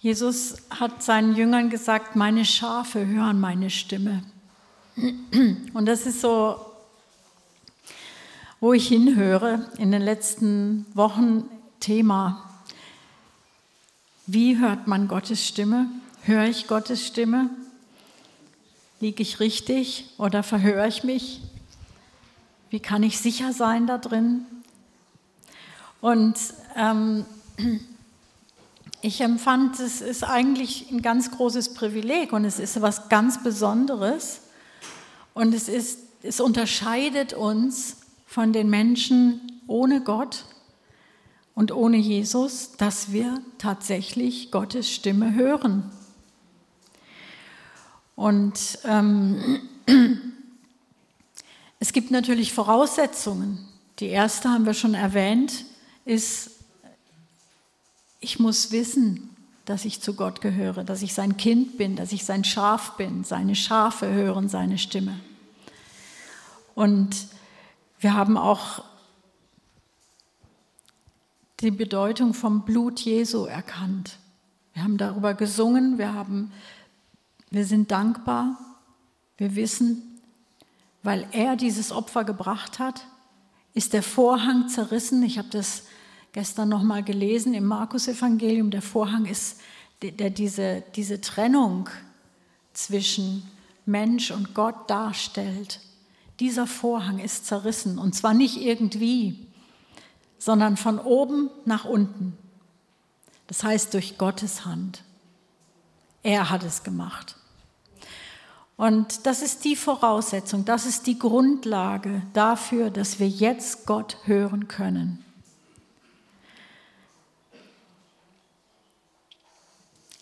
Jesus hat seinen Jüngern gesagt, meine Schafe hören meine Stimme. Und das ist so, wo ich hinhöre in den letzten Wochen Thema. Wie hört man Gottes Stimme? Höre ich Gottes Stimme? Liege ich richtig oder verhöre ich mich? Wie kann ich sicher sein da drin? Und ähm, ich empfand, es ist eigentlich ein ganz großes Privileg und es ist etwas ganz Besonderes. Und es, ist, es unterscheidet uns von den Menschen ohne Gott und ohne Jesus, dass wir tatsächlich Gottes Stimme hören. Und ähm, es gibt natürlich Voraussetzungen. Die erste haben wir schon erwähnt, ist, ich muss wissen, dass ich zu Gott gehöre, dass ich sein Kind bin, dass ich sein Schaf bin. Seine Schafe hören seine Stimme. Und wir haben auch die Bedeutung vom Blut Jesu erkannt. Wir haben darüber gesungen, wir, haben, wir sind dankbar, wir wissen, weil er dieses Opfer gebracht hat, ist der Vorhang zerrissen. Ich habe das gestern noch mal gelesen im Markus-Evangelium. Der Vorhang ist, der diese, diese Trennung zwischen Mensch und Gott darstellt. Dieser Vorhang ist zerrissen und zwar nicht irgendwie, sondern von oben nach unten. Das heißt durch Gottes Hand. Er hat es gemacht. Und das ist die Voraussetzung, das ist die Grundlage dafür, dass wir jetzt Gott hören können.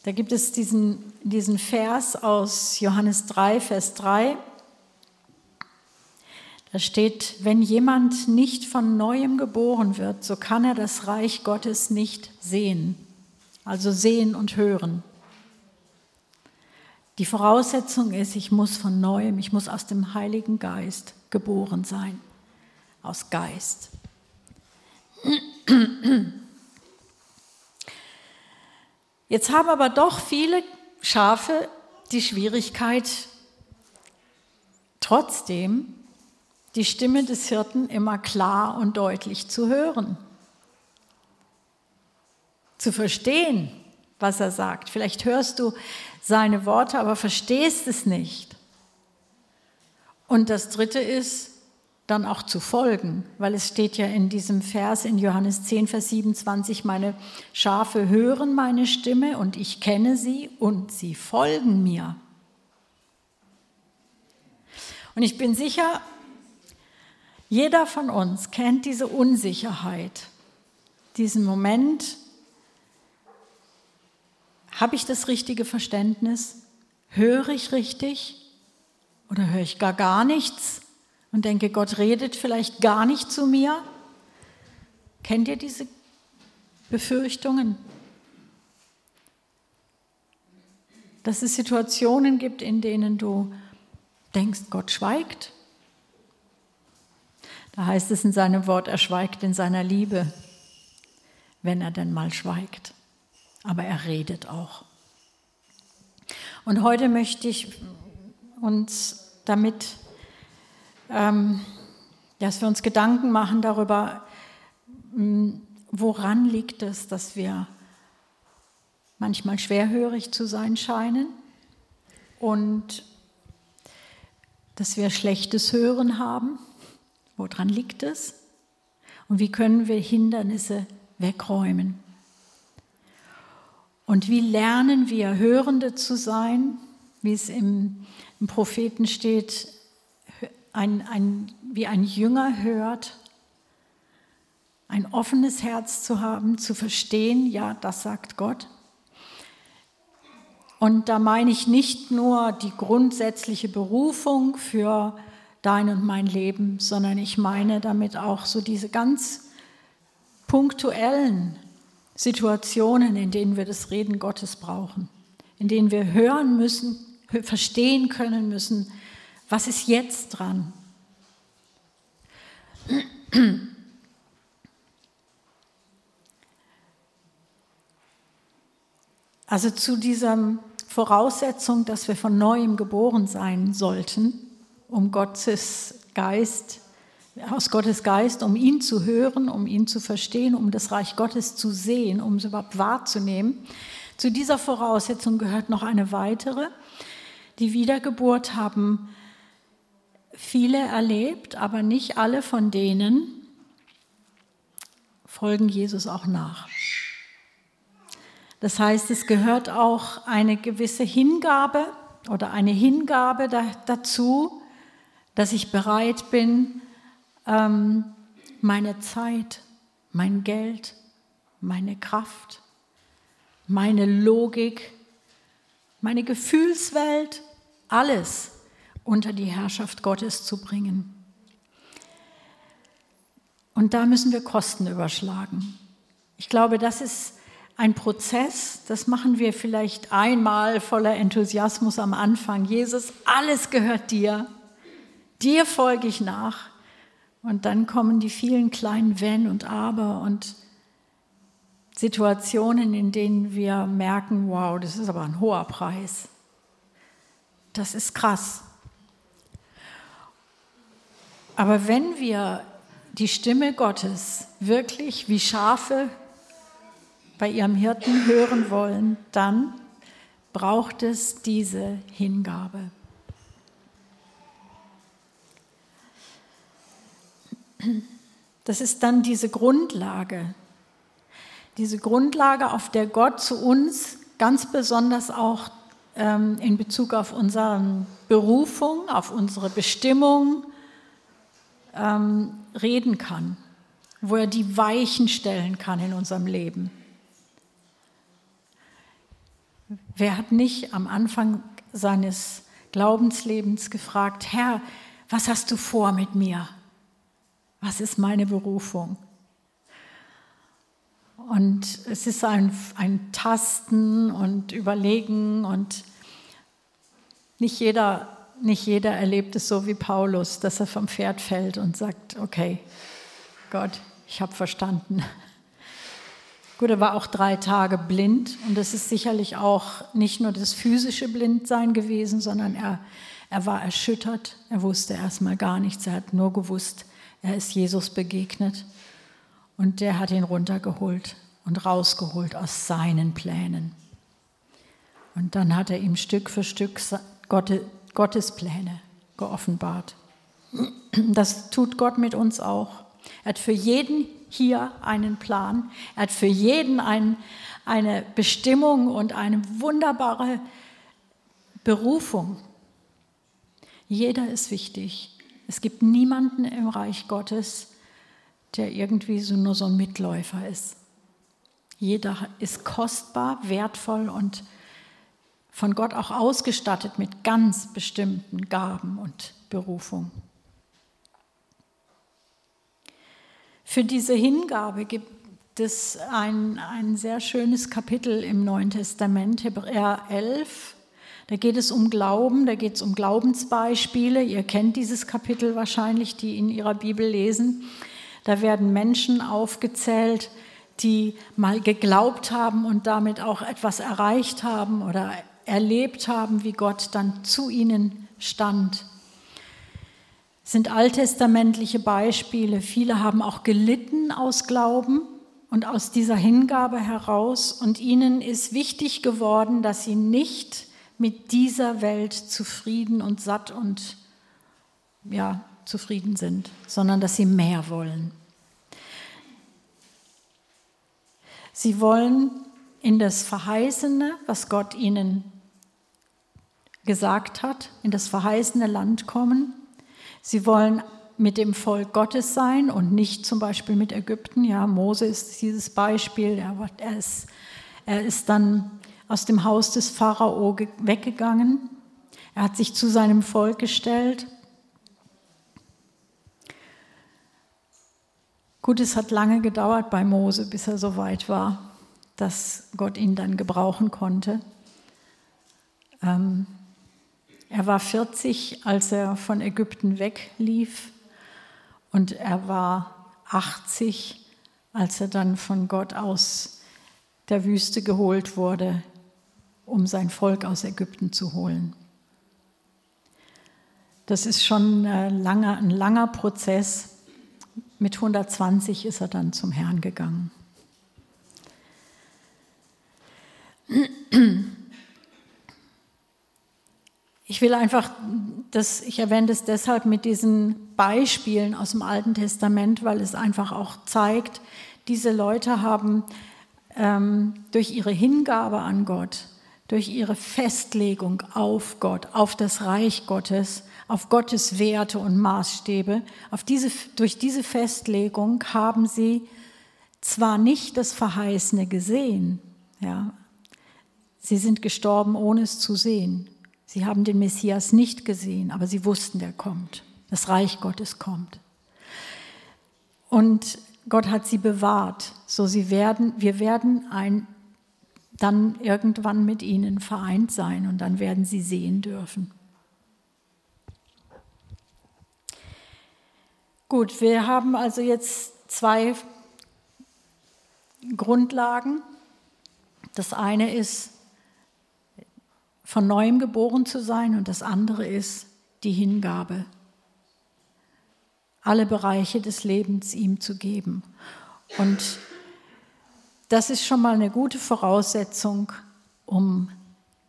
Da gibt es diesen, diesen Vers aus Johannes 3, Vers 3. Da steht, wenn jemand nicht von neuem geboren wird, so kann er das Reich Gottes nicht sehen. Also sehen und hören. Die Voraussetzung ist, ich muss von neuem, ich muss aus dem Heiligen Geist geboren sein. Aus Geist. Jetzt haben aber doch viele Schafe die Schwierigkeit, trotzdem die Stimme des Hirten immer klar und deutlich zu hören, zu verstehen, was er sagt. Vielleicht hörst du seine Worte, aber verstehst es nicht. Und das Dritte ist, dann auch zu folgen, weil es steht ja in diesem Vers in Johannes 10, Vers 27, meine Schafe hören meine Stimme und ich kenne sie und sie folgen mir. Und ich bin sicher, jeder von uns kennt diese Unsicherheit, diesen Moment, habe ich das richtige Verständnis? Höre ich richtig oder höre ich gar gar nichts und denke, Gott redet vielleicht gar nicht zu mir? Kennt ihr diese Befürchtungen? Dass es Situationen gibt, in denen du denkst, Gott schweigt. Da heißt es in seinem Wort, er schweigt in seiner Liebe, wenn er denn mal schweigt aber er redet auch. Und heute möchte ich uns damit, ähm, dass wir uns Gedanken machen darüber, hm, woran liegt es, dass wir manchmal schwerhörig zu sein scheinen und dass wir schlechtes Hören haben. Woran liegt es? Und wie können wir Hindernisse wegräumen? Und wie lernen wir, Hörende zu sein, wie es im, im Propheten steht, ein, ein, wie ein Jünger hört, ein offenes Herz zu haben, zu verstehen, ja, das sagt Gott. Und da meine ich nicht nur die grundsätzliche Berufung für dein und mein Leben, sondern ich meine damit auch so diese ganz punktuellen Situationen, in denen wir das Reden Gottes brauchen, in denen wir hören müssen, verstehen können müssen, was ist jetzt dran. Also zu dieser Voraussetzung, dass wir von neuem geboren sein sollten, um Gottes Geist, aus Gottes Geist, um ihn zu hören, um ihn zu verstehen, um das Reich Gottes zu sehen, um es überhaupt wahrzunehmen. Zu dieser Voraussetzung gehört noch eine weitere. Die Wiedergeburt haben viele erlebt, aber nicht alle von denen folgen Jesus auch nach. Das heißt, es gehört auch eine gewisse Hingabe oder eine Hingabe dazu, dass ich bereit bin, ähm, meine Zeit, mein Geld, meine Kraft, meine Logik, meine Gefühlswelt, alles unter die Herrschaft Gottes zu bringen. Und da müssen wir Kosten überschlagen. Ich glaube, das ist ein Prozess, das machen wir vielleicht einmal voller Enthusiasmus am Anfang. Jesus, alles gehört dir, dir folge ich nach. Und dann kommen die vielen kleinen Wenn und Aber und Situationen, in denen wir merken, wow, das ist aber ein hoher Preis. Das ist krass. Aber wenn wir die Stimme Gottes wirklich wie Schafe bei ihrem Hirten hören wollen, dann braucht es diese Hingabe. Das ist dann diese Grundlage, diese Grundlage, auf der Gott zu uns ganz besonders auch ähm, in Bezug auf unsere Berufung, auf unsere Bestimmung ähm, reden kann, wo er die Weichen stellen kann in unserem Leben. Wer hat nicht am Anfang seines Glaubenslebens gefragt, Herr, was hast du vor mit mir? Was ist meine Berufung? Und es ist ein, ein Tasten und Überlegen und nicht jeder, nicht jeder erlebt es so wie Paulus, dass er vom Pferd fällt und sagt, okay, Gott, ich habe verstanden. Gut, er war auch drei Tage blind und das ist sicherlich auch nicht nur das physische Blindsein gewesen, sondern er, er war erschüttert. Er wusste erstmal gar nichts. Er hat nur gewusst, er ist Jesus begegnet und der hat ihn runtergeholt und rausgeholt aus seinen Plänen. Und dann hat er ihm Stück für Stück Gottes Pläne geoffenbart. Das tut Gott mit uns auch. Er hat für jeden hier einen Plan. Er hat für jeden ein, eine Bestimmung und eine wunderbare Berufung. Jeder ist wichtig. Es gibt niemanden im Reich Gottes, der irgendwie so nur so ein Mitläufer ist. Jeder ist kostbar, wertvoll und von Gott auch ausgestattet mit ganz bestimmten Gaben und Berufung. Für diese Hingabe gibt es ein, ein sehr schönes Kapitel im Neuen Testament, Hebräer 11. Da geht es um Glauben, da geht es um Glaubensbeispiele. Ihr kennt dieses Kapitel wahrscheinlich, die in ihrer Bibel lesen. Da werden Menschen aufgezählt, die mal geglaubt haben und damit auch etwas erreicht haben oder erlebt haben, wie Gott dann zu ihnen stand sind alttestamentliche Beispiele. Viele haben auch gelitten aus Glauben und aus dieser Hingabe heraus. Und ihnen ist wichtig geworden, dass sie nicht mit dieser Welt zufrieden und satt und ja, zufrieden sind, sondern dass sie mehr wollen. Sie wollen in das Verheißene, was Gott ihnen gesagt hat, in das verheißene Land kommen. Sie wollen mit dem Volk Gottes sein und nicht zum Beispiel mit Ägypten. Ja, Mose ist dieses Beispiel. Er ist, er ist dann aus dem Haus des Pharao weggegangen. Er hat sich zu seinem Volk gestellt. Gut, es hat lange gedauert bei Mose, bis er so weit war, dass Gott ihn dann gebrauchen konnte. Ähm, er war 40, als er von Ägypten weglief und er war 80, als er dann von Gott aus der Wüste geholt wurde um sein Volk aus Ägypten zu holen. Das ist schon ein langer, ein langer Prozess. Mit 120 ist er dann zum Herrn gegangen. Ich will einfach, das, ich erwähne das deshalb mit diesen Beispielen aus dem Alten Testament, weil es einfach auch zeigt, diese Leute haben ähm, durch ihre Hingabe an Gott, durch ihre Festlegung auf Gott, auf das Reich Gottes, auf Gottes Werte und Maßstäbe, auf diese, durch diese Festlegung haben sie zwar nicht das Verheißene gesehen, ja, sie sind gestorben, ohne es zu sehen. Sie haben den Messias nicht gesehen, aber sie wussten, der kommt. Das Reich Gottes kommt. Und Gott hat sie bewahrt. So sie werden, wir werden ein, dann irgendwann mit ihnen vereint sein und dann werden sie sehen dürfen. Gut, wir haben also jetzt zwei Grundlagen. Das eine ist, von neuem geboren zu sein und das andere ist die Hingabe alle Bereiche des Lebens ihm zu geben. Und das ist schon mal eine gute Voraussetzung, um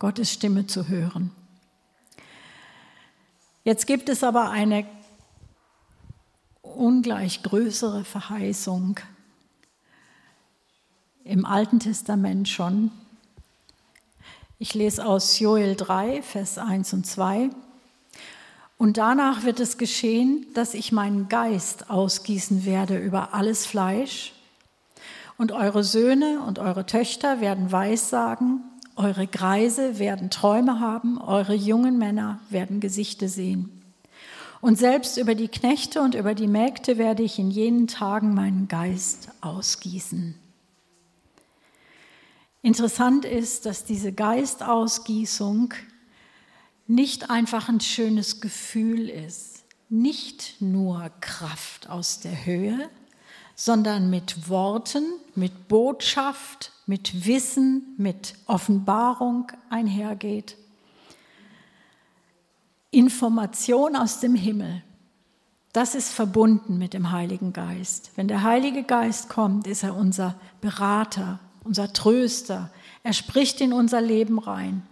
Gottes Stimme zu hören. Jetzt gibt es aber eine ungleich größere Verheißung im Alten Testament schon. Ich lese aus Joel 3, Vers 1 und 2. Und danach wird es geschehen, dass ich meinen Geist ausgießen werde über alles Fleisch. Und eure Söhne und eure Töchter werden Weissagen, eure Greise werden Träume haben, eure jungen Männer werden Gesichte sehen. Und selbst über die Knechte und über die Mägde werde ich in jenen Tagen meinen Geist ausgießen. Interessant ist, dass diese Geistausgießung nicht einfach ein schönes Gefühl ist, nicht nur Kraft aus der Höhe, sondern mit Worten, mit Botschaft, mit Wissen, mit Offenbarung einhergeht. Information aus dem Himmel, das ist verbunden mit dem Heiligen Geist. Wenn der Heilige Geist kommt, ist er unser Berater, unser Tröster. Er spricht in unser Leben rein.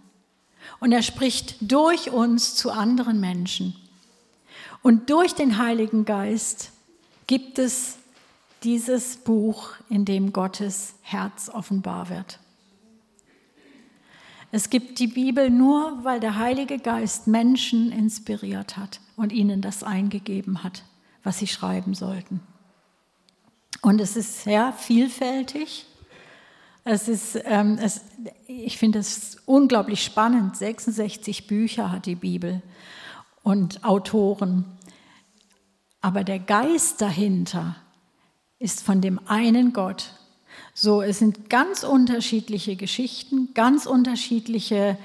Und er spricht durch uns zu anderen Menschen. Und durch den Heiligen Geist gibt es dieses Buch, in dem Gottes Herz offenbar wird. Es gibt die Bibel nur, weil der Heilige Geist Menschen inspiriert hat und ihnen das eingegeben hat, was sie schreiben sollten. Und es ist sehr vielfältig es ist, ähm, es, ich finde es unglaublich spannend. 66 Bücher hat die Bibel und Autoren. Aber der Geist dahinter ist von dem einen Gott. So, es sind ganz unterschiedliche Geschichten, ganz unterschiedliche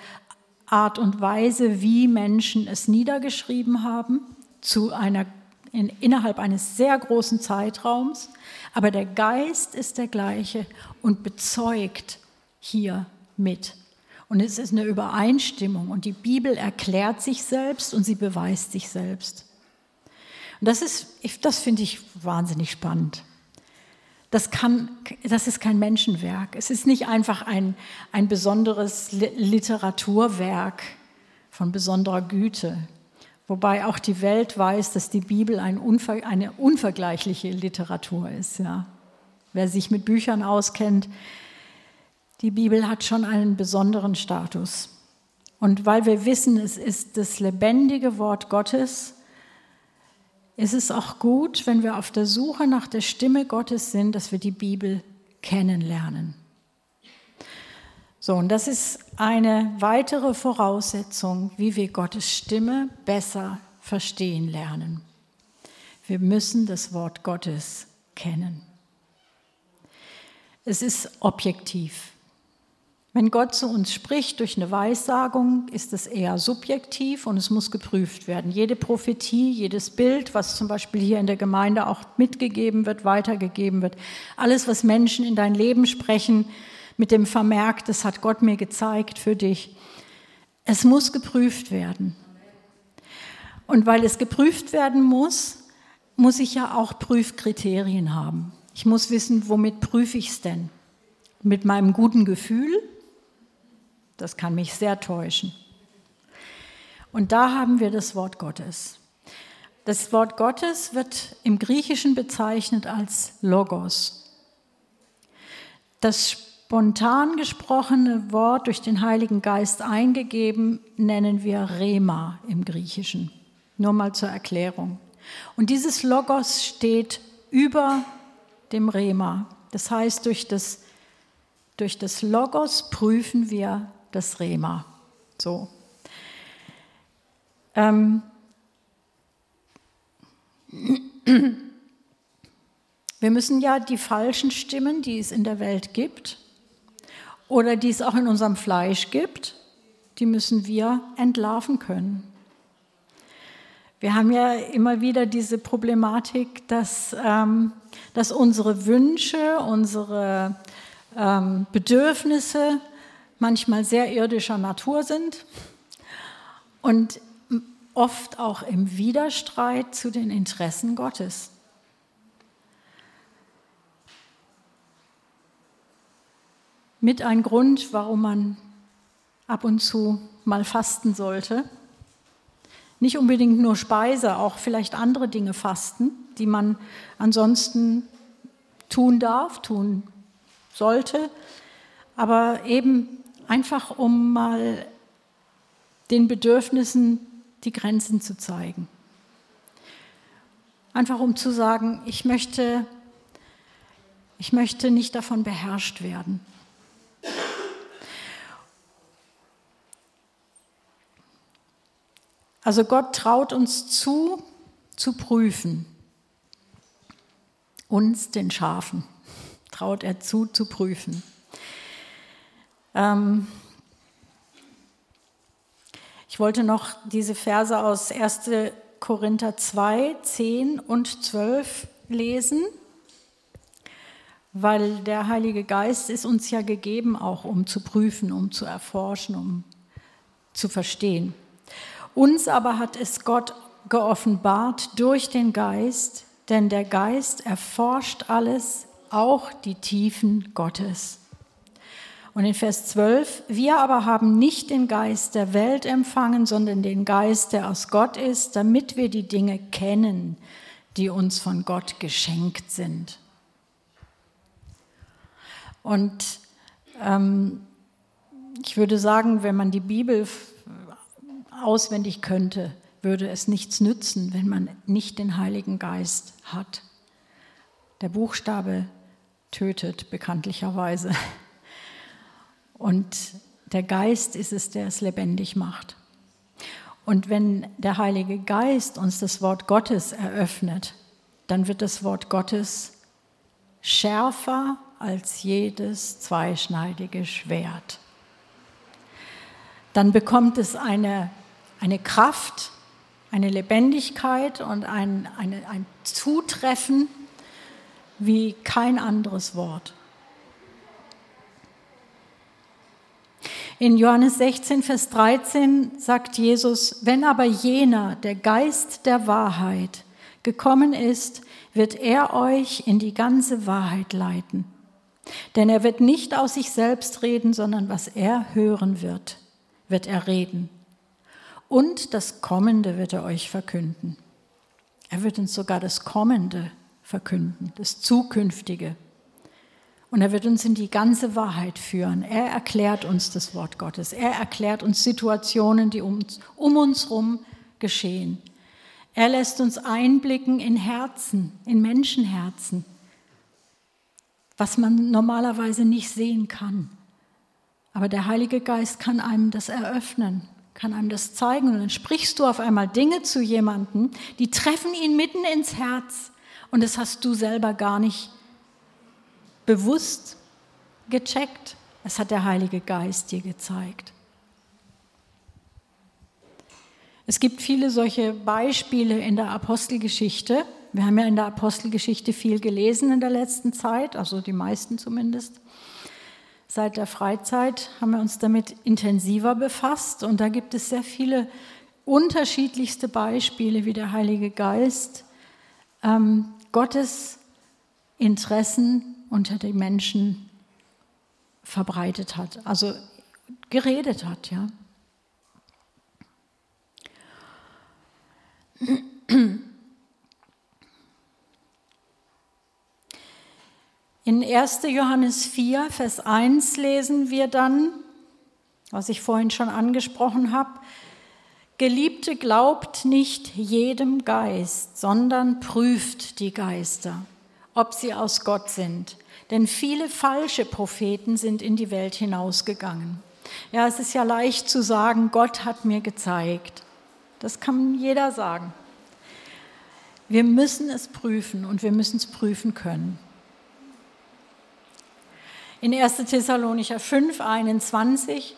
Art und Weise, wie Menschen es niedergeschrieben haben, zu einer, in, innerhalb eines sehr großen Zeitraums. Aber der Geist ist der gleiche und bezeugt hier mit. Und es ist eine Übereinstimmung und die Bibel erklärt sich selbst und sie beweist sich selbst. Und das ist, das finde ich wahnsinnig spannend. Das, kann, das ist kein Menschenwerk. Es ist nicht einfach ein, ein besonderes Literaturwerk von besonderer Güte. Wobei auch die Welt weiß, dass die Bibel ein unver, eine unvergleichliche Literatur ist. Ja. Wer sich mit Büchern auskennt, die Bibel hat schon einen besonderen Status. Und weil wir wissen, es ist das lebendige Wort Gottes, ist es auch gut, wenn wir auf der Suche nach der Stimme Gottes sind, dass wir die Bibel kennenlernen. So, und das ist eine weitere Voraussetzung, wie wir Gottes Stimme besser verstehen lernen. Wir müssen das Wort Gottes kennen. Es ist objektiv. Wenn Gott zu uns spricht durch eine Weissagung, ist es eher subjektiv und es muss geprüft werden. Jede Prophetie, jedes Bild, was zum Beispiel hier in der Gemeinde auch mitgegeben wird, weitergegeben wird, alles, was Menschen in dein Leben sprechen, mit dem Vermerk, das hat Gott mir gezeigt für dich. Es muss geprüft werden. Und weil es geprüft werden muss, muss ich ja auch Prüfkriterien haben. Ich muss wissen, womit prüfe ich es denn? Mit meinem guten Gefühl? Das kann mich sehr täuschen. Und da haben wir das Wort Gottes. Das Wort Gottes wird im Griechischen bezeichnet als Logos. Das spontan gesprochene Wort durch den Heiligen Geist eingegeben nennen wir Rema im Griechischen. Nur mal zur Erklärung. Und dieses Logos steht über dem Rema. Das heißt, durch das, durch das Logos prüfen wir das Rema. So. Ähm, wir müssen ja die falschen Stimmen, die es in der Welt gibt oder die es auch in unserem Fleisch gibt, die müssen wir entlarven können. Wir haben ja immer wieder diese Problematik, dass, ähm, dass unsere Wünsche, unsere ähm, Bedürfnisse manchmal sehr irdischer Natur sind und oft auch im Widerstreit zu den Interessen Gottes. Mit ein Grund, warum man ab und zu mal fasten sollte. Nicht unbedingt nur Speise, auch vielleicht andere Dinge fasten, die man ansonsten tun darf, tun sollte, aber eben einfach um mal den Bedürfnissen die Grenzen zu zeigen. Einfach um zu sagen, ich möchte, ich möchte nicht davon beherrscht werden. Also Gott traut uns zu, zu prüfen. Uns, den Schafen, traut er zu, zu prüfen. Ähm, ich wollte noch diese Verse aus 1. Korinther 2, 10 und 12 lesen, weil der Heilige Geist ist uns ja gegeben, auch um zu prüfen, um zu erforschen, um zu verstehen. Uns aber hat es Gott geoffenbart durch den Geist, denn der Geist erforscht alles, auch die Tiefen Gottes. Und in Vers 12, wir aber haben nicht den Geist der Welt empfangen, sondern den Geist, der aus Gott ist, damit wir die Dinge kennen, die uns von Gott geschenkt sind. Und ähm, ich würde sagen, wenn man die Bibel auswendig könnte, würde es nichts nützen, wenn man nicht den Heiligen Geist hat. Der Buchstabe tötet bekanntlicherweise. Und der Geist ist es, der es lebendig macht. Und wenn der Heilige Geist uns das Wort Gottes eröffnet, dann wird das Wort Gottes schärfer als jedes zweischneidige Schwert. Dann bekommt es eine, eine Kraft, eine Lebendigkeit und ein, eine, ein Zutreffen wie kein anderes Wort. In Johannes 16, Vers 13 sagt Jesus, wenn aber jener, der Geist der Wahrheit, gekommen ist, wird er euch in die ganze Wahrheit leiten. Denn er wird nicht aus sich selbst reden, sondern was er hören wird, wird er reden. Und das Kommende wird er euch verkünden. Er wird uns sogar das Kommende verkünden, das Zukünftige. Und er wird uns in die ganze Wahrheit führen. Er erklärt uns das Wort Gottes. Er erklärt uns Situationen, die um, um uns herum geschehen. Er lässt uns einblicken in Herzen, in Menschenherzen, was man normalerweise nicht sehen kann. Aber der Heilige Geist kann einem das eröffnen, kann einem das zeigen. Und dann sprichst du auf einmal Dinge zu jemandem, die treffen ihn mitten ins Herz. Und das hast du selber gar nicht bewusst gecheckt. Es hat der Heilige Geist dir gezeigt. Es gibt viele solche Beispiele in der Apostelgeschichte. Wir haben ja in der Apostelgeschichte viel gelesen in der letzten Zeit, also die meisten zumindest. seit der Freizeit haben wir uns damit intensiver befasst und da gibt es sehr viele unterschiedlichste Beispiele, wie der Heilige Geist ähm, Gottes Interessen unter den Menschen verbreitet hat, also geredet hat, ja. In 1. Johannes 4, Vers 1 lesen wir dann, was ich vorhin schon angesprochen habe, Geliebte, glaubt nicht jedem Geist, sondern prüft die Geister, ob sie aus Gott sind. Denn viele falsche Propheten sind in die Welt hinausgegangen. Ja, es ist ja leicht zu sagen, Gott hat mir gezeigt. Das kann jeder sagen. Wir müssen es prüfen und wir müssen es prüfen können. In 1. Thessalonicher 5, 21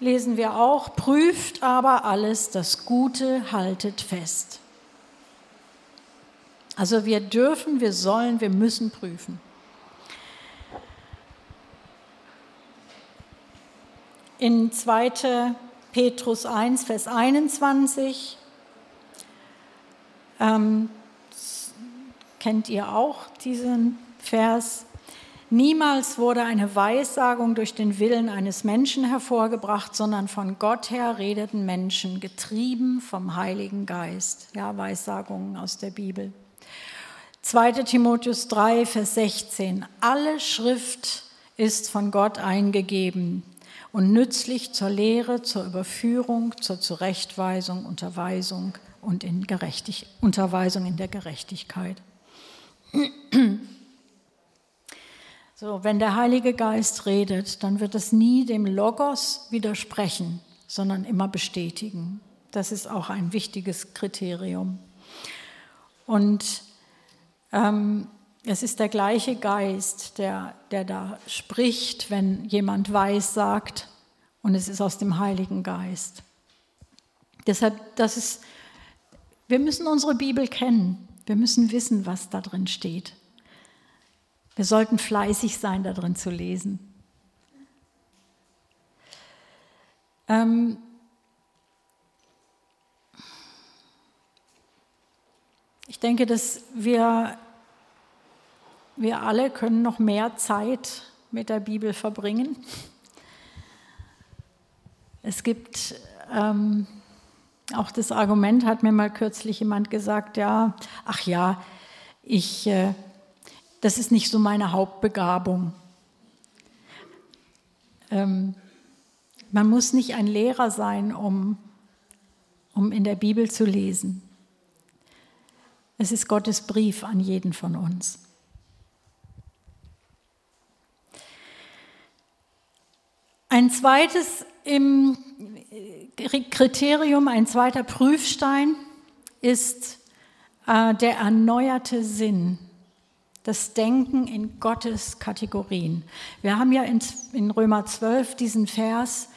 lesen wir auch, prüft aber alles, das Gute haltet fest. Also wir dürfen, wir sollen, wir müssen prüfen. In 2. Petrus 1, Vers 21 ähm, kennt ihr auch diesen Vers. Niemals wurde eine Weissagung durch den Willen eines Menschen hervorgebracht, sondern von Gott her redeten Menschen, getrieben vom Heiligen Geist. Ja, Weissagungen aus der Bibel. 2. Timotheus 3, Vers 16. Alle Schrift ist von Gott eingegeben und nützlich zur Lehre, zur Überführung, zur Zurechtweisung, Unterweisung und in Gerechtig Unterweisung in der Gerechtigkeit. So, wenn der Heilige Geist redet, dann wird es nie dem Logos widersprechen, sondern immer bestätigen. Das ist auch ein wichtiges Kriterium. Und ähm, es ist der gleiche Geist, der, der da spricht, wenn jemand weiß sagt, und es ist aus dem Heiligen Geist. Deshalb, das ist, wir müssen unsere Bibel kennen. Wir müssen wissen, was da drin steht. Wir sollten fleißig sein, darin zu lesen. Ähm ich denke, dass wir, wir alle können noch mehr Zeit mit der Bibel verbringen. Es gibt ähm, auch das Argument, hat mir mal kürzlich jemand gesagt, ja, ach ja, ich... Äh, das ist nicht so meine Hauptbegabung. Ähm, man muss nicht ein Lehrer sein, um, um in der Bibel zu lesen. Es ist Gottes Brief an jeden von uns. Ein zweites im Kriterium, ein zweiter Prüfstein ist äh, der erneuerte Sinn das Denken in Gottes Kategorien. Wir haben ja in, Römer 12 diesen Vers,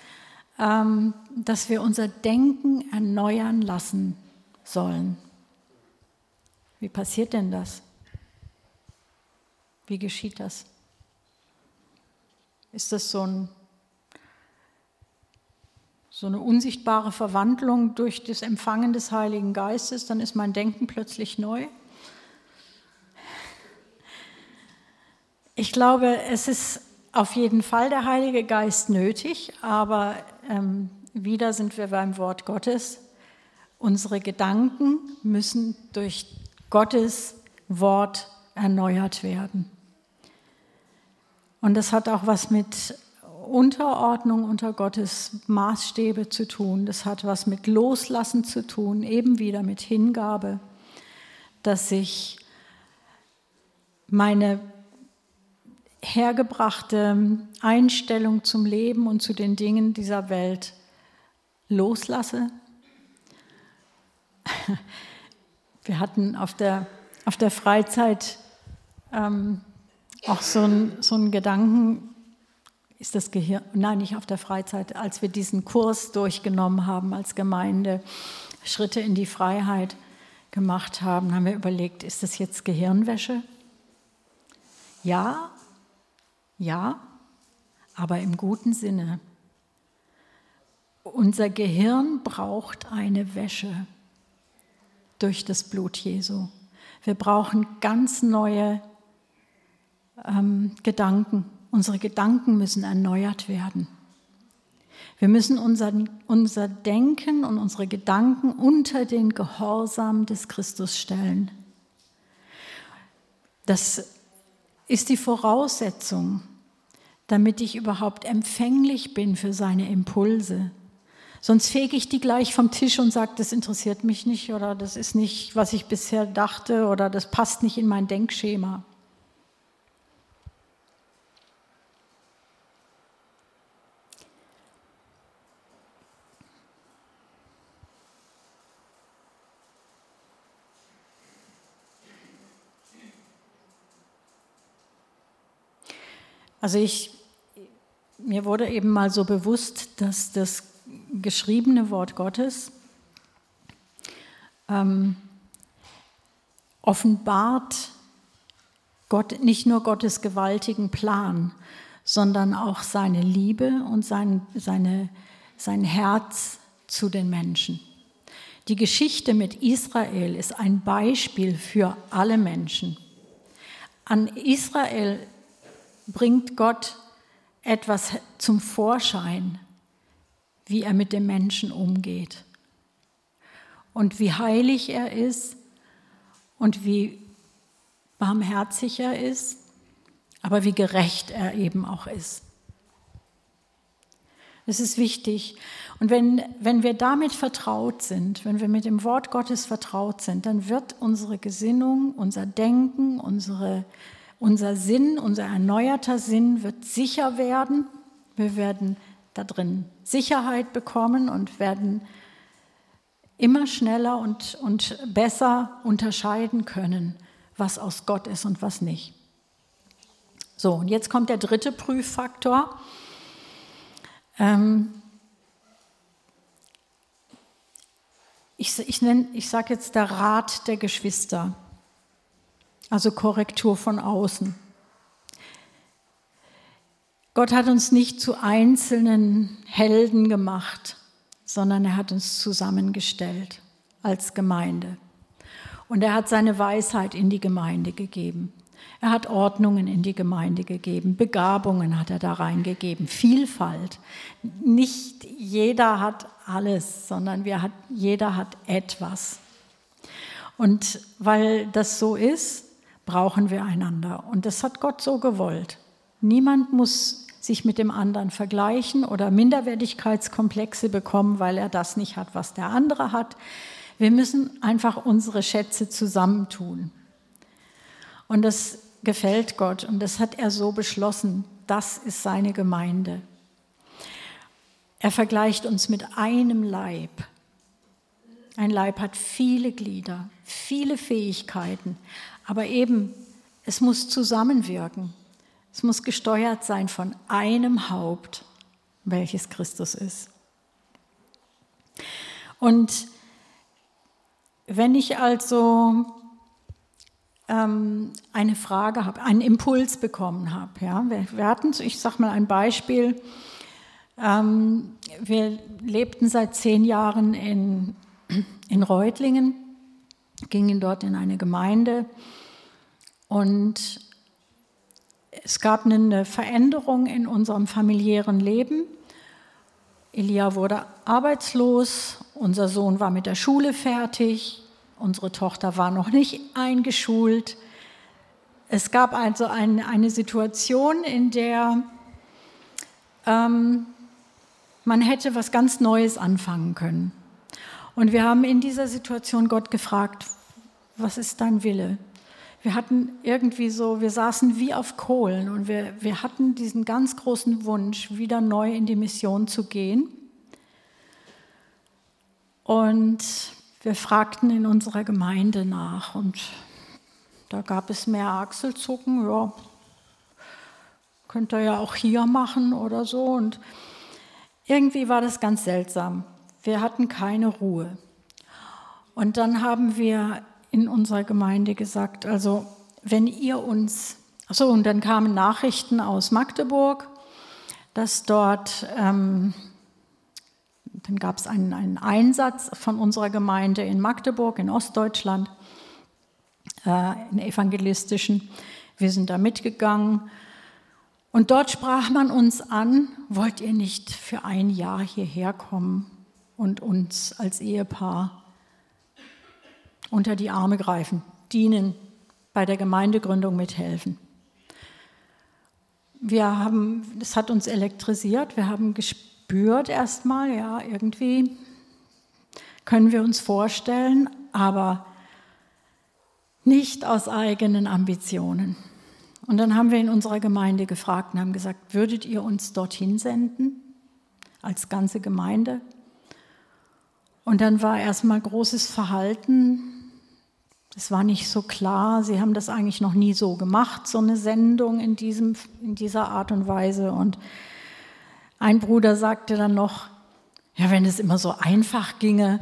ähm, dass wir unser Denken erneuern lassen sollen. Wie passiert denn das? Wie geschieht das? Ist das so, ein, so eine unsichtbare Verwandlung durch das Empfangen des Heiligen Geistes? Dann ist mein Denken plötzlich neu? Ich glaube, es ist auf jeden Fall der Heilige Geist nötig, aber ähm, wieder sind wir beim Wort Gottes. Unsere Gedanken müssen durch Gottes Wort erneuert werden. Und das hat auch was mit Unterordnung unter Gottes Maßstäbe zu tun. Das hat was mit Loslassen zu tun, eben wieder mit Hingabe, dass ich meine hergebrachte Einstellung zum Leben und zu den Dingen dieser Welt loslasse. Wir hatten auf der, auf der Freizeit ähm, auch so, ein, so einen Gedanken, ist das Gehirn, nein, nicht auf der Freizeit, als wir diesen Kurs durchgenommen haben als Gemeinde, Schritte in die Freiheit gemacht haben, haben wir überlegt, ist das jetzt Gehirnwäsche? Ja, ja, aber im guten Sinne. Unser Gehirn braucht eine Wäsche durch das Blut Jesu. Wir brauchen ganz neue ähm, Gedanken. Unsere Gedanken müssen erneuert werden. Wir müssen unser, unser Denken und unsere Gedanken unter den Gehorsam des Christus stellen. Das ist die Voraussetzung, damit ich überhaupt empfänglich bin für seine Impulse. Sonst fege ich die gleich vom Tisch und sage, das interessiert mich nicht oder das ist nicht, was ich bisher dachte oder das passt nicht in mein Denkschema. Also ich, mir wurde eben mal so bewusst, dass das geschriebene Wort Gottes ähm, offenbart Gott, nicht nur Gottes gewaltigen Plan, sondern auch seine Liebe und sein, seine, sein Herz zu den Menschen. Die Geschichte mit Israel ist ein Beispiel für alle Menschen. An Israel bringt Gott etwas zum Vorschein, wie er mit dem Menschen umgeht und wie heilig er ist und wie barmherzig er ist, aber wie gerecht er eben auch ist. Es ist wichtig. Und wenn, wenn wir damit vertraut sind, wenn wir mit dem Wort Gottes vertraut sind, dann wird unsere Gesinnung, unser Denken, unsere unser Sinn, unser erneuerter Sinn wird sicher werden. Wir werden da drin Sicherheit bekommen und werden immer schneller und, und besser unterscheiden können, was aus Gott ist und was nicht. So, und jetzt kommt der dritte Prüffaktor. Ähm ich ich, ich sage jetzt der Rat der Geschwister also Korrektur von außen. Gott hat uns nicht zu einzelnen Helden gemacht, sondern er hat uns zusammengestellt als Gemeinde. Und er hat seine Weisheit in die Gemeinde gegeben. Er hat Ordnungen in die Gemeinde gegeben, Begabungen hat er da reingegeben, Vielfalt. Nicht jeder hat alles, sondern wir hat, jeder hat etwas. Und weil das so ist, brauchen wir einander. Und das hat Gott so gewollt. Niemand muss sich mit dem anderen vergleichen oder Minderwertigkeitskomplexe bekommen, weil er das nicht hat, was der andere hat. Wir müssen einfach unsere Schätze zusammentun. Und das gefällt Gott und das hat er so beschlossen. Das ist seine Gemeinde. Er vergleicht uns mit einem Leib. Ein Leib hat viele Glieder, viele Fähigkeiten, aber eben, es muss zusammenwirken. Es muss gesteuert sein von einem Haupt, welches Christus ist. Und wenn ich also ähm, eine Frage habe, einen Impuls bekommen habe, ja, wir, wir hatten, ich sage mal ein Beispiel, ähm, wir lebten seit zehn Jahren in, in Reutlingen gingen dort in eine Gemeinde und es gab eine Veränderung in unserem familiären Leben. Elia wurde arbeitslos, unser Sohn war mit der Schule fertig, unsere Tochter war noch nicht eingeschult. Es gab also ein, eine Situation, in der ähm, man hätte was ganz Neues anfangen können. Und wir haben in dieser Situation Gott gefragt, was ist dein Wille? Wir hatten irgendwie so, wir saßen wie auf Kohlen und wir, wir hatten diesen ganz großen Wunsch, wieder neu in die Mission zu gehen. Und wir fragten in unserer Gemeinde nach und da gab es mehr Achselzucken, ja, könnt ihr ja auch hier machen oder so. Und irgendwie war das ganz seltsam. Wir hatten keine Ruhe. Und dann haben wir in unserer Gemeinde gesagt, also wenn ihr uns, so und dann kamen Nachrichten aus Magdeburg, dass dort, ähm, dann gab es einen, einen, Einsatz von unserer Gemeinde in Magdeburg, in Ostdeutschland, äh, in evangelistischen. Wir sind da mitgegangen. Und dort sprach man uns an, wollt ihr nicht für ein Jahr hierher kommen und uns als Ehepaar unter die Arme greifen, dienen, bei der Gemeindegründung mithelfen. Wir haben, das hat uns elektrisiert, wir haben gespürt erstmal, ja, irgendwie können wir uns vorstellen, aber nicht aus eigenen Ambitionen. Und dann haben wir in unserer Gemeinde gefragt und haben gesagt, würdet ihr uns dorthin senden, als ganze Gemeinde? Und dann war erstmal großes Verhalten, es war nicht so klar, sie haben das eigentlich noch nie so gemacht, so eine Sendung in, diesem, in dieser Art und Weise. Und ein Bruder sagte dann noch, ja, wenn es immer so einfach ginge.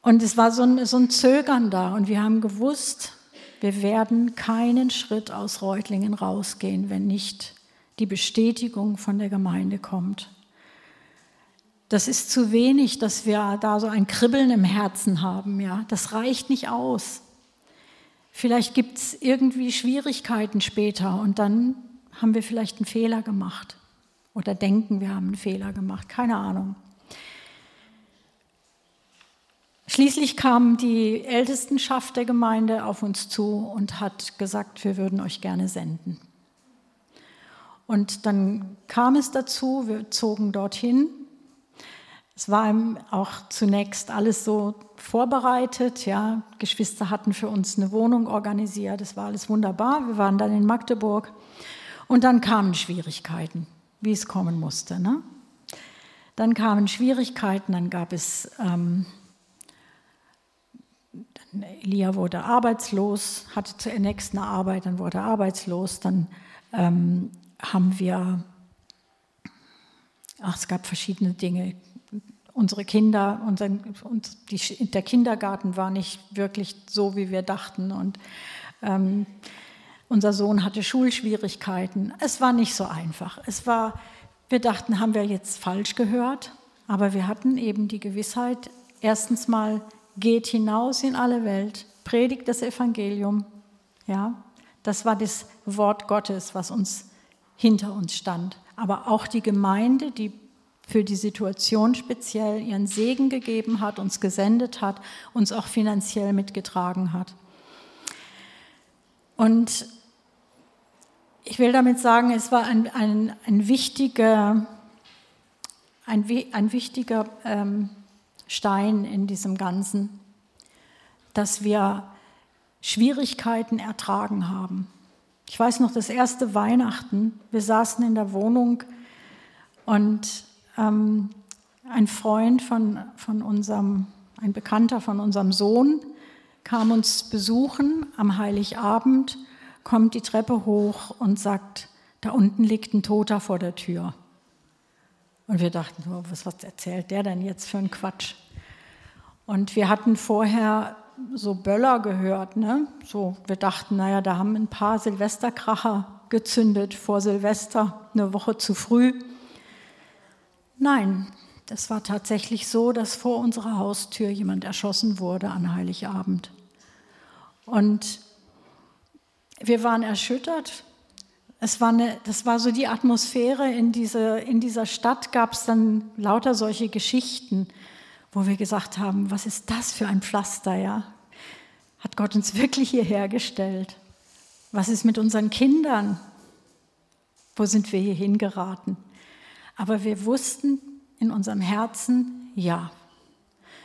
Und es war so ein, so ein Zögern da. Und wir haben gewusst, wir werden keinen Schritt aus Reutlingen rausgehen, wenn nicht die Bestätigung von der Gemeinde kommt. Das ist zu wenig, dass wir da so ein Kribbeln im Herzen haben. Ja, das reicht nicht aus. Vielleicht gibt es irgendwie Schwierigkeiten später und dann haben wir vielleicht einen Fehler gemacht oder denken, wir haben einen Fehler gemacht. Keine Ahnung. Schließlich kam die Ältestenschaft der Gemeinde auf uns zu und hat gesagt, wir würden euch gerne senden. Und dann kam es dazu, wir zogen dorthin es war auch zunächst alles so vorbereitet. Ja. Geschwister hatten für uns eine Wohnung organisiert. Es war alles wunderbar. Wir waren dann in Magdeburg. Und dann kamen Schwierigkeiten, wie es kommen musste. Ne? Dann kamen Schwierigkeiten, dann gab es, ähm, Elia wurde arbeitslos, hatte zunächst eine Arbeit, dann wurde er arbeitslos. Dann ähm, haben wir, ach, es gab verschiedene Dinge, unsere Kinder, unser, und die, der Kindergarten war nicht wirklich so, wie wir dachten. Und ähm, unser Sohn hatte Schulschwierigkeiten. Es war nicht so einfach. Es war, wir dachten, haben wir jetzt falsch gehört? Aber wir hatten eben die Gewissheit, erstens mal, geht hinaus in alle Welt, predigt das Evangelium. Ja, das war das Wort Gottes, was uns hinter uns stand. Aber auch die Gemeinde, die für die Situation speziell ihren Segen gegeben hat, uns gesendet hat, uns auch finanziell mitgetragen hat. Und ich will damit sagen, es war ein, ein, ein wichtiger, ein, ein wichtiger ähm, Stein in diesem Ganzen, dass wir Schwierigkeiten ertragen haben. Ich weiß noch, das erste Weihnachten, wir saßen in der Wohnung und ähm, ein Freund von, von unserem, ein Bekannter von unserem Sohn kam uns besuchen am Heiligabend, kommt die Treppe hoch und sagt, da unten liegt ein Toter vor der Tür. Und wir dachten, oh, was, was erzählt der denn jetzt für einen Quatsch? Und wir hatten vorher so Böller gehört. Ne? So, wir dachten, naja, da haben ein paar Silvesterkracher gezündet vor Silvester, eine Woche zu früh. Nein, es war tatsächlich so, dass vor unserer Haustür jemand erschossen wurde an Heiligabend. Und wir waren erschüttert. Es war eine, das war so die Atmosphäre in, diese, in dieser Stadt, gab es dann lauter solche Geschichten, wo wir gesagt haben, was ist das für ein Pflaster, ja? Hat Gott uns wirklich hierher gestellt? Was ist mit unseren Kindern? Wo sind wir hier hingeraten? Aber wir wussten in unserem Herzen, ja,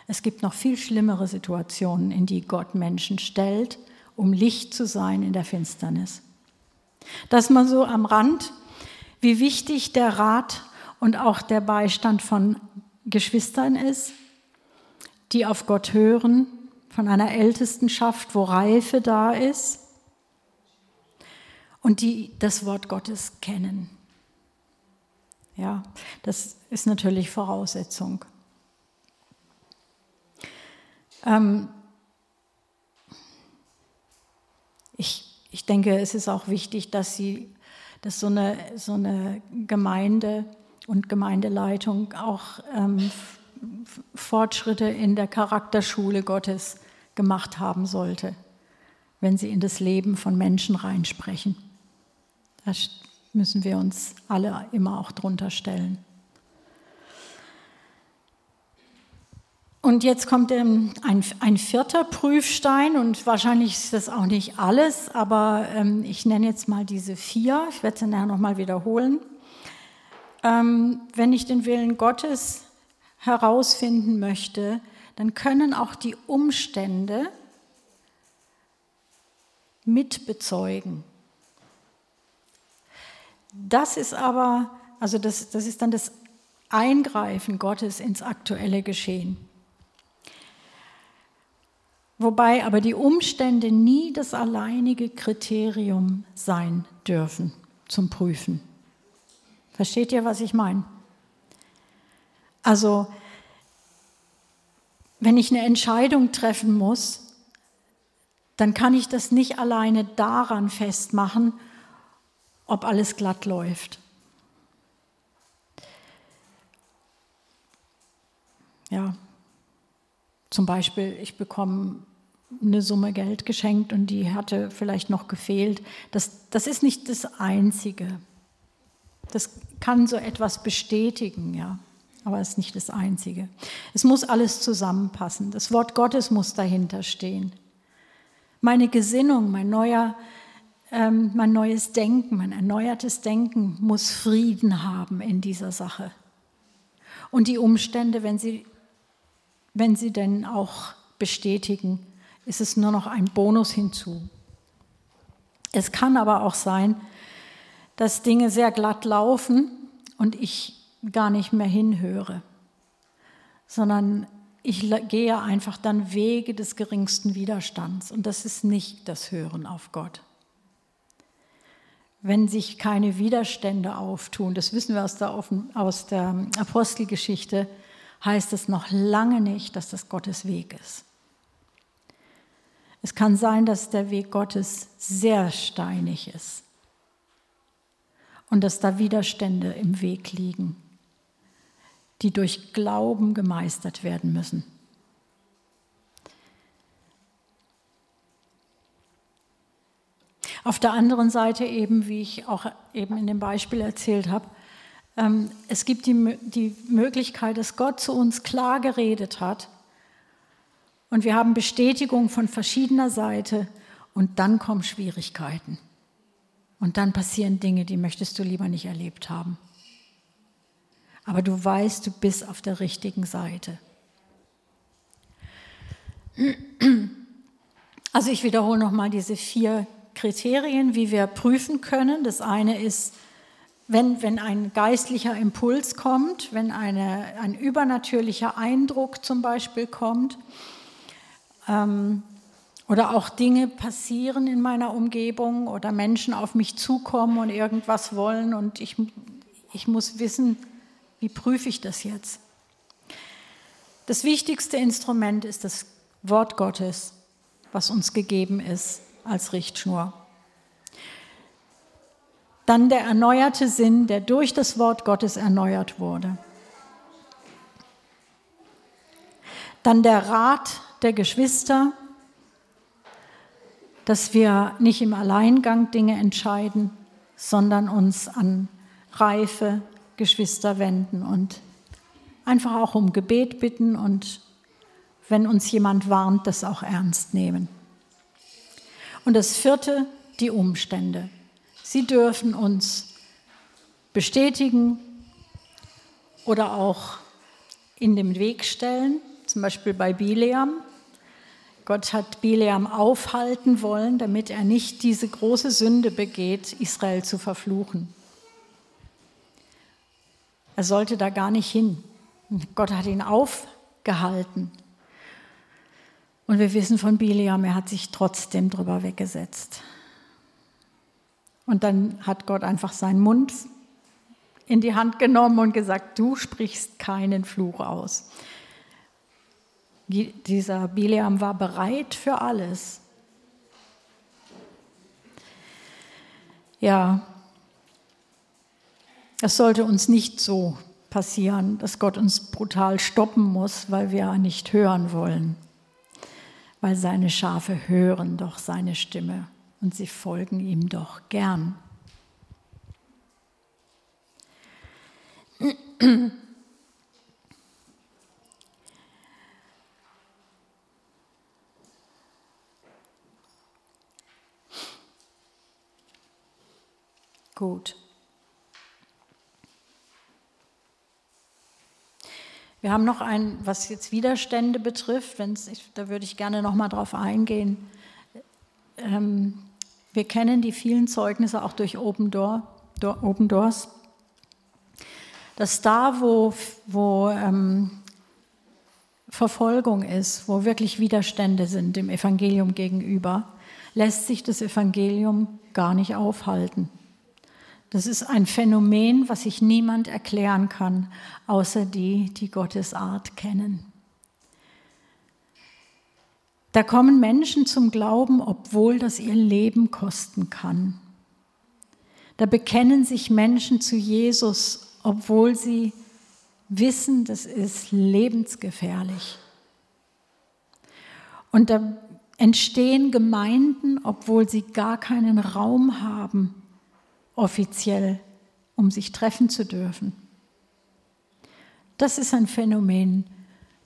es gibt noch viel schlimmere Situationen, in die Gott Menschen stellt, um Licht zu sein in der Finsternis. Das mal so am Rand, wie wichtig der Rat und auch der Beistand von Geschwistern ist, die auf Gott hören, von einer Ältestenschaft, wo Reife da ist und die das Wort Gottes kennen. Ja, das ist natürlich Voraussetzung. Ähm ich, ich denke, es ist auch wichtig, dass Sie dass so eine, so eine Gemeinde und Gemeindeleitung auch ähm, Fortschritte in der Charakterschule Gottes gemacht haben sollte, wenn sie in das Leben von Menschen reinsprechen. Da müssen wir uns alle immer auch drunter stellen. Und jetzt kommt ein, ein, vierter Prüfstein und wahrscheinlich ist das auch nicht alles, aber ähm, ich nenne jetzt mal diese vier. Ich werde sie nachher nochmal wiederholen. Ähm, wenn ich den Willen Gottes herausfinden möchte, dann können auch die Umstände mitbezeugen. Das ist aber, also das, das ist dann das Eingreifen Gottes ins aktuelle Geschehen. Wobei aber die Umstände nie das alleinige Kriterium sein dürfen zum Prüfen. Versteht ihr, was ich meine? Also, wenn ich eine Entscheidung treffen muss, dann kann ich das nicht alleine daran festmachen, ob alles glatt läuft. Ja, zum Beispiel, ich bekomme eine Summe Geld geschenkt und die hatte vielleicht noch gefehlt. Das, das ist nicht das Einzige. Das kann so etwas bestätigen, ja, aber es ist nicht das Einzige. Es muss alles zusammenpassen. Das Wort Gottes muss dahinter stehen. Meine Gesinnung, mein, neuer, ähm, mein neues Denken, mein erneuertes Denken muss Frieden haben in dieser Sache. Und die Umstände, wenn sie, wenn sie denn auch bestätigen, ist es nur noch ein Bonus hinzu. Es kann aber auch sein, dass Dinge sehr glatt laufen und ich gar nicht mehr hinhöre, sondern ich gehe einfach dann Wege des geringsten Widerstands und das ist nicht das Hören auf Gott. Wenn sich keine Widerstände auftun, das wissen wir aus der, aus der Apostelgeschichte, heißt es noch lange nicht, dass das Gottes Weg ist. Es kann sein, dass der Weg Gottes sehr steinig ist und dass da Widerstände im Weg liegen, die durch Glauben gemeistert werden müssen. Auf der anderen Seite eben, wie ich auch eben in dem Beispiel erzählt habe, ähm, es gibt die, die Möglichkeit, dass Gott zu uns klar geredet hat und wir haben Bestätigung von verschiedener Seite und dann kommen Schwierigkeiten. Und dann passieren Dinge, die möchtest du lieber nicht erlebt haben. Aber du weißt, du bist auf der richtigen Seite. Also ich wiederhole nochmal diese vier Kriterien, wie wir prüfen können. Das eine ist, wenn, wenn ein geistlicher Impuls kommt, wenn eine, ein übernatürlicher Eindruck zum Beispiel kommt, ähm, oder auch Dinge passieren in meiner Umgebung oder Menschen auf mich zukommen und irgendwas wollen und ich, ich muss wissen, wie prüfe ich das jetzt? Das wichtigste Instrument ist das Wort Gottes, was uns gegeben ist als Richtschnur. Dann der erneuerte Sinn, der durch das Wort Gottes erneuert wurde. Dann der Rat der Geschwister, dass wir nicht im Alleingang Dinge entscheiden, sondern uns an reife Geschwister wenden und einfach auch um Gebet bitten und wenn uns jemand warnt, das auch ernst nehmen. Und das vierte, die Umstände. Sie dürfen uns bestätigen oder auch in den Weg stellen, zum Beispiel bei Bileam. Gott hat Bileam aufhalten wollen, damit er nicht diese große Sünde begeht, Israel zu verfluchen. Er sollte da gar nicht hin. Gott hat ihn aufgehalten. Und wir wissen von Bileam, er hat sich trotzdem drüber weggesetzt. Und dann hat Gott einfach seinen Mund in die Hand genommen und gesagt, du sprichst keinen Fluch aus. Dieser Bileam war bereit für alles. Ja, Es sollte uns nicht so passieren, dass Gott uns brutal stoppen muss, weil wir nicht hören wollen. Weil seine Schafe hören doch seine Stimme und sie folgen ihm doch gern. Gut. Wir haben noch ein, was jetzt Widerstände betrifft, wenn's, da würde ich gerne noch mal drauf eingehen. Ähm, wir kennen die vielen Zeugnisse auch durch Open, Door, Door, Open Doors, dass da, wo, wo ähm, Verfolgung ist, wo wirklich Widerstände sind dem Evangelium gegenüber, lässt sich das Evangelium gar nicht aufhalten. Das ist ein Phänomen, was sich niemand erklären kann, außer die, die Gottes Art kennen. Da kommen Menschen zum Glauben, obwohl das ihr Leben kosten kann. Da bekennen sich Menschen zu Jesus, obwohl sie wissen, das ist lebensgefährlich. Und da entstehen Gemeinden, obwohl sie gar keinen Raum haben, offiziell, um sich treffen zu dürfen. Das ist ein Phänomen,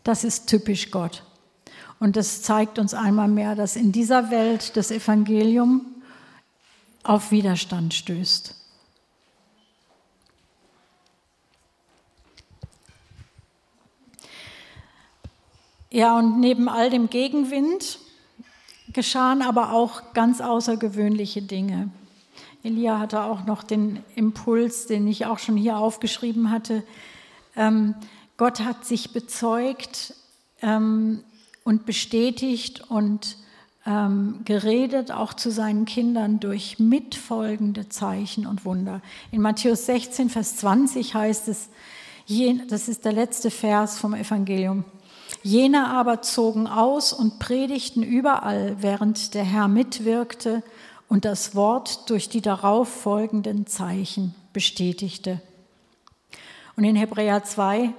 das ist typisch Gott. Und das zeigt uns einmal mehr, dass in dieser Welt das Evangelium auf Widerstand stößt. Ja, und neben all dem Gegenwind geschahen aber auch ganz außergewöhnliche Dinge. Elia hatte auch noch den Impuls, den ich auch schon hier aufgeschrieben hatte. Ähm, Gott hat sich bezeugt ähm, und bestätigt und ähm, geredet auch zu seinen Kindern durch mitfolgende Zeichen und Wunder. In Matthäus 16, Vers 20 heißt es, das ist der letzte Vers vom Evangelium. Jene aber zogen aus und predigten überall, während der Herr mitwirkte und das Wort durch die darauf folgenden Zeichen bestätigte. Und in Hebräer 2,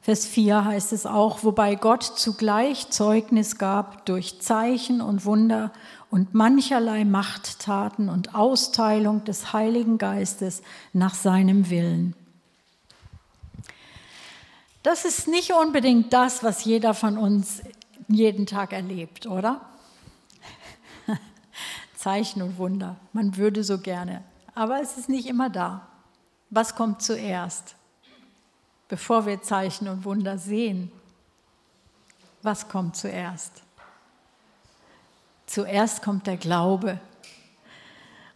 Vers 4 heißt es auch, wobei Gott zugleich Zeugnis gab durch Zeichen und Wunder und mancherlei Machttaten und Austeilung des Heiligen Geistes nach seinem Willen. Das ist nicht unbedingt das, was jeder von uns jeden Tag erlebt, oder? Zeichen und Wunder. Man würde so gerne. Aber es ist nicht immer da. Was kommt zuerst? Bevor wir Zeichen und Wunder sehen, was kommt zuerst? Zuerst kommt der Glaube.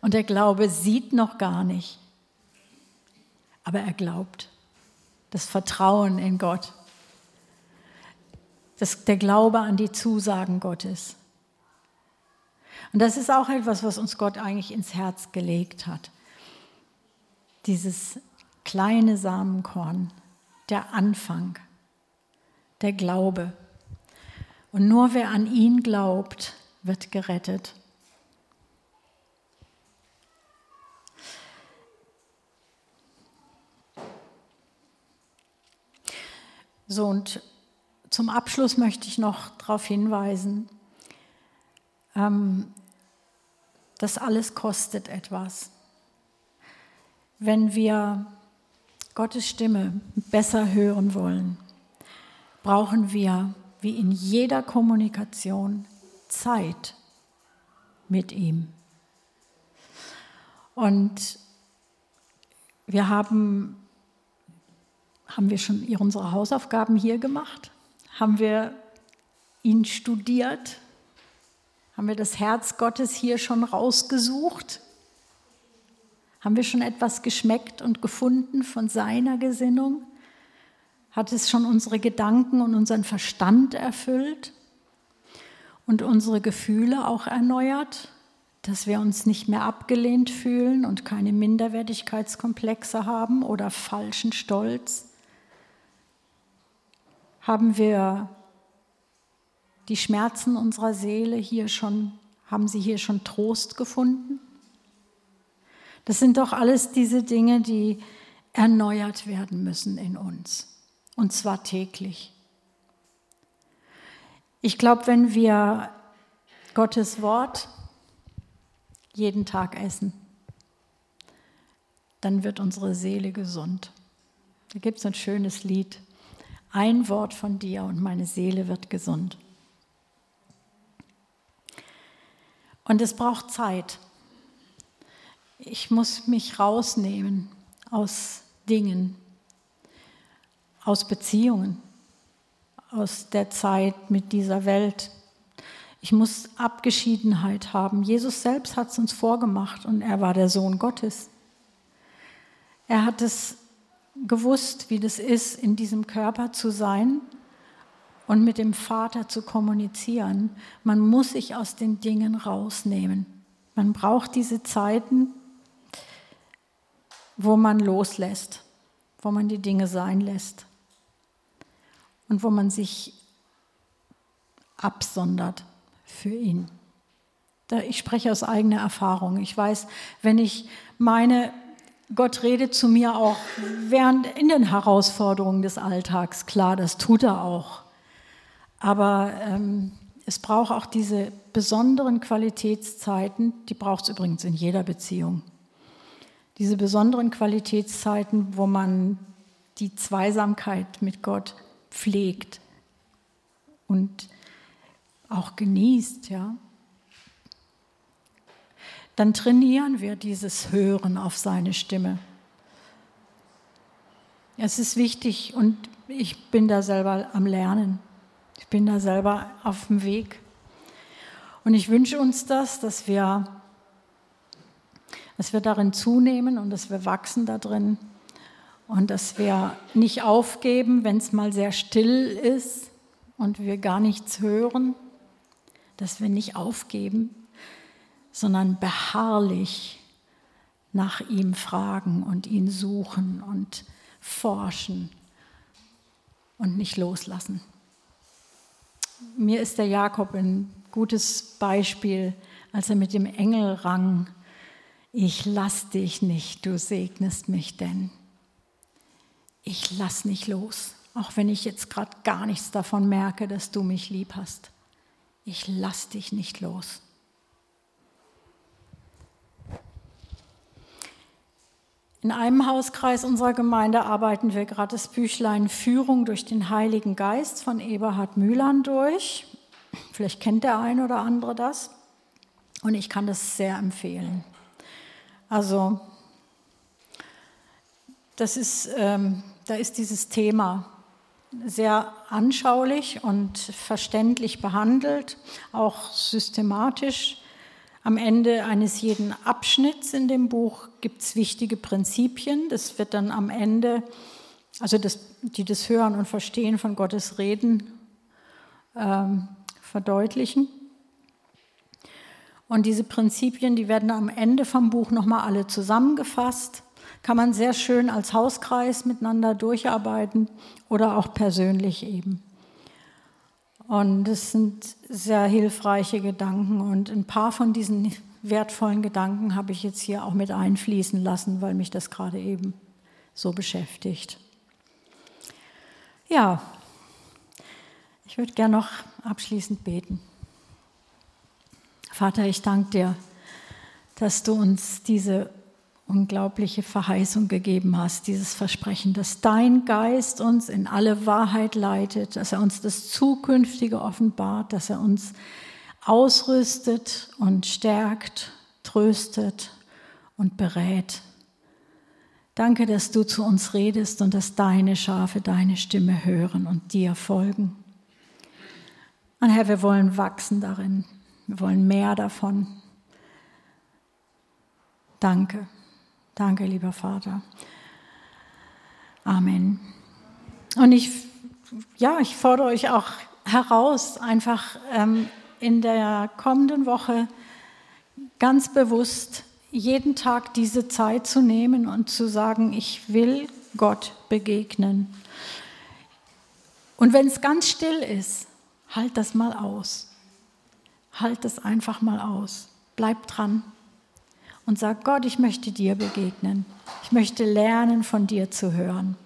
Und der Glaube sieht noch gar nicht. Aber er glaubt. Das Vertrauen in Gott. Das, der Glaube an die Zusagen Gottes. Und das ist auch etwas, was uns Gott eigentlich ins Herz gelegt hat. Dieses kleine Samenkorn, der Anfang, der Glaube. Und nur wer an ihn glaubt, wird gerettet. So, und zum Abschluss möchte ich noch darauf hinweisen, ähm, das alles kostet etwas. Wenn wir Gottes Stimme besser hören wollen, brauchen wir, wie in jeder Kommunikation, Zeit mit ihm. Und wir haben, haben wir schon unsere Hausaufgaben hier gemacht? Haben wir ihn studiert? Haben wir das Herz Gottes hier schon rausgesucht? Haben wir schon etwas geschmeckt und gefunden von seiner Gesinnung? Hat es schon unsere Gedanken und unseren Verstand erfüllt und unsere Gefühle auch erneuert, dass wir uns nicht mehr abgelehnt fühlen und keine Minderwertigkeitskomplexe haben oder falschen Stolz? Haben wir die Schmerzen unserer Seele hier schon, haben sie hier schon Trost gefunden? Das sind doch alles diese Dinge, die erneuert werden müssen in uns. Und zwar täglich. Ich glaube, wenn wir Gottes Wort jeden Tag essen, dann wird unsere Seele gesund. Da gibt es ein schönes Lied. Ein Wort von dir und meine Seele wird gesund. Und es braucht Zeit. Ich muss mich rausnehmen aus Dingen, aus Beziehungen, aus der Zeit mit dieser Welt. Ich muss Abgeschiedenheit haben. Jesus selbst hat es uns vorgemacht und er war der Sohn Gottes. Er hat es gewusst, wie das ist, in diesem Körper zu sein und mit dem Vater zu kommunizieren. Man muss sich aus den Dingen rausnehmen. Man braucht diese Zeiten, wo man loslässt, wo man die Dinge sein lässt und wo man sich absondert für ihn. Ich spreche aus eigener Erfahrung. Ich weiß, wenn ich meine, Gott redet zu mir auch während in den Herausforderungen des Alltags. Klar, das tut er auch. Aber ähm, es braucht auch diese besonderen Qualitätszeiten, die braucht es übrigens in jeder Beziehung diese besonderen Qualitätszeiten, wo man die Zweisamkeit mit Gott pflegt und auch genießt, ja. Dann trainieren wir dieses Hören auf seine Stimme. Es ist wichtig und ich bin da selber am Lernen. Ich bin da selber auf dem Weg. Und ich wünsche uns das, dass wir dass wir darin zunehmen und dass wir wachsen da drin und dass wir nicht aufgeben, wenn es mal sehr still ist und wir gar nichts hören, dass wir nicht aufgeben, sondern beharrlich nach ihm fragen und ihn suchen und forschen und nicht loslassen. Mir ist der Jakob ein gutes Beispiel, als er mit dem Engel rang ich lass dich nicht, du segnest mich denn. Ich lass nicht los, auch wenn ich jetzt gerade gar nichts davon merke, dass du mich lieb hast. Ich lass dich nicht los. In einem Hauskreis unserer Gemeinde arbeiten wir gerade das Büchlein Führung durch den Heiligen Geist von Eberhard Mühlern durch. Vielleicht kennt der ein oder andere das. Und ich kann das sehr empfehlen. Also das ist, ähm, da ist dieses Thema sehr anschaulich und verständlich behandelt, auch systematisch. Am Ende eines jeden Abschnitts in dem Buch gibt es wichtige Prinzipien. Das wird dann am Ende, also das, die das Hören und Verstehen von Gottes Reden ähm, verdeutlichen. Und diese Prinzipien, die werden am Ende vom Buch nochmal alle zusammengefasst. Kann man sehr schön als Hauskreis miteinander durcharbeiten oder auch persönlich eben. Und es sind sehr hilfreiche Gedanken und ein paar von diesen wertvollen Gedanken habe ich jetzt hier auch mit einfließen lassen, weil mich das gerade eben so beschäftigt. Ja, ich würde gerne noch abschließend beten. Vater, ich danke dir, dass du uns diese unglaubliche Verheißung gegeben hast, dieses Versprechen, dass dein Geist uns in alle Wahrheit leitet, dass er uns das Zukünftige offenbart, dass er uns ausrüstet und stärkt, tröstet und berät. Danke, dass du zu uns redest und dass deine Schafe deine Stimme hören und dir folgen. Und Herr, wir wollen wachsen darin. Wir wollen mehr davon. Danke. Danke, lieber Vater. Amen. Und ich, ja, ich fordere euch auch heraus, einfach ähm, in der kommenden Woche ganz bewusst jeden Tag diese Zeit zu nehmen und zu sagen, ich will Gott begegnen. Und wenn es ganz still ist, halt das mal aus. Halt es einfach mal aus. Bleib dran. Und sag, Gott, ich möchte dir begegnen. Ich möchte lernen, von dir zu hören.